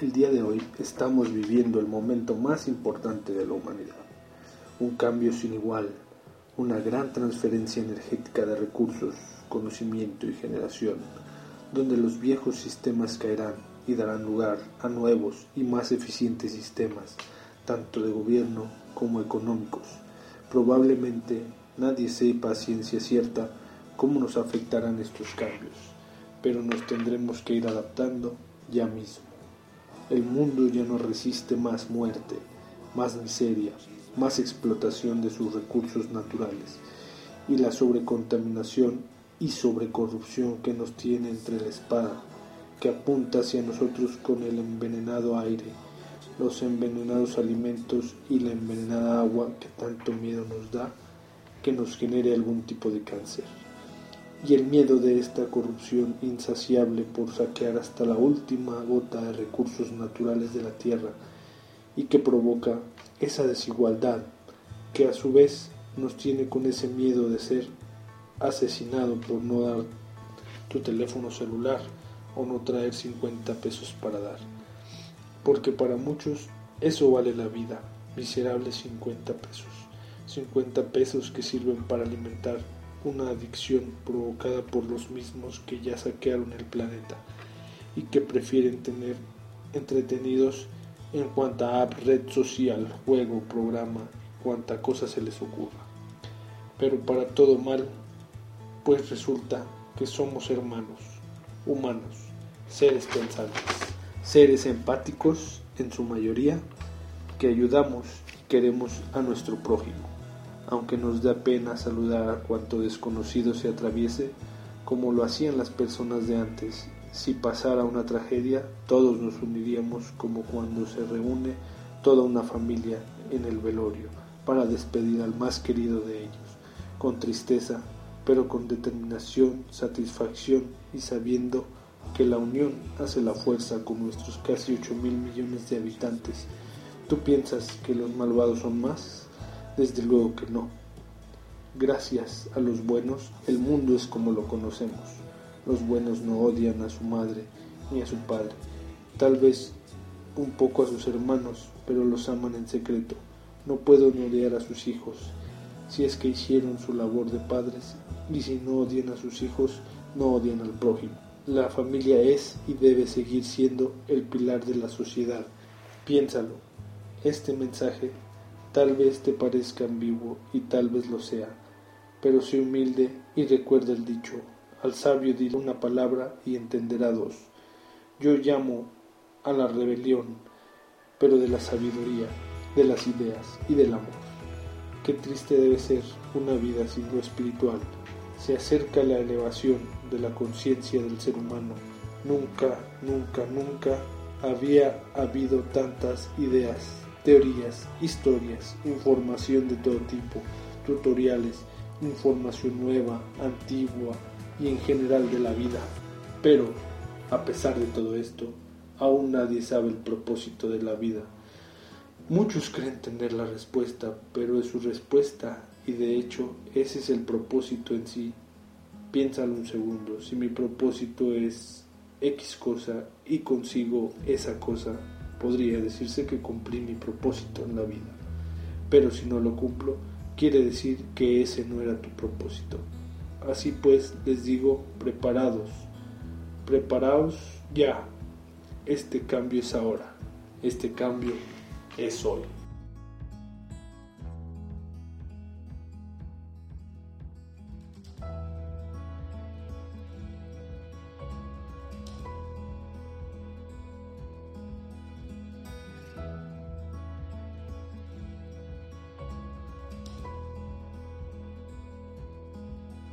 El día de hoy estamos viviendo el momento más importante de la humanidad. Un cambio sin igual, una gran transferencia energética de recursos, conocimiento y generación, donde los viejos sistemas caerán y darán lugar a nuevos y más eficientes sistemas, tanto de gobierno como económicos. Probablemente nadie sepa a ciencia cierta cómo nos afectarán estos cambios, pero nos tendremos que ir adaptando ya mismo. El mundo ya no resiste más muerte, más miseria, más explotación de sus recursos naturales. Y la sobrecontaminación y sobrecorrupción que nos tiene entre la espada, que apunta hacia nosotros con el envenenado aire, los envenenados alimentos y la envenenada agua que tanto miedo nos da que nos genere algún tipo de cáncer y el miedo de esta corrupción insaciable por saquear hasta la última gota de recursos naturales de la tierra y que provoca esa desigualdad que a su vez nos tiene con ese miedo de ser asesinado por no dar tu teléfono celular o no traer 50 pesos para dar. Porque para muchos eso vale la vida, miserables 50 pesos. 50 pesos que sirven para alimentar una adicción provocada por los mismos que ya saquearon el planeta y que prefieren tener entretenidos en cuanta red social, juego, programa, cuanta cosa se les ocurra. Pero para todo mal, pues resulta que somos hermanos, humanos, seres pensantes, seres empáticos en su mayoría, que ayudamos y queremos a nuestro prójimo aunque nos da pena saludar a cuanto desconocido se atraviese, como lo hacían las personas de antes. Si pasara una tragedia, todos nos uniríamos como cuando se reúne toda una familia en el velorio para despedir al más querido de ellos, con tristeza, pero con determinación, satisfacción y sabiendo que la unión hace la fuerza con nuestros casi 8 mil millones de habitantes. ¿Tú piensas que los malvados son más? Desde luego que no. Gracias a los buenos, el mundo es como lo conocemos. Los buenos no odian a su madre ni a su padre. Tal vez un poco a sus hermanos, pero los aman en secreto. No pueden odiar a sus hijos, si es que hicieron su labor de padres, y si no odian a sus hijos, no odian al prójimo. La familia es y debe seguir siendo el pilar de la sociedad. Piénsalo. Este mensaje Tal vez te parezca ambiguo y tal vez lo sea, pero sé humilde y recuerda el dicho, al sabio dirá una palabra y entenderá dos. Yo llamo a la rebelión, pero de la sabiduría, de las ideas y del amor. Qué triste debe ser una vida sin lo espiritual. Se acerca la elevación de la conciencia del ser humano. Nunca, nunca, nunca había habido tantas ideas teorías, historias, información de todo tipo, tutoriales, información nueva, antigua y en general de la vida. Pero, a pesar de todo esto, aún nadie sabe el propósito de la vida. Muchos creen tener la respuesta, pero es su respuesta y de hecho ese es el propósito en sí. Piénsalo un segundo, si mi propósito es X cosa y consigo esa cosa, podría decirse que cumplí mi propósito en la vida. Pero si no lo cumplo, quiere decir que ese no era tu propósito. Así pues, les digo, preparados, preparaos ya. Este cambio es ahora, este cambio es hoy.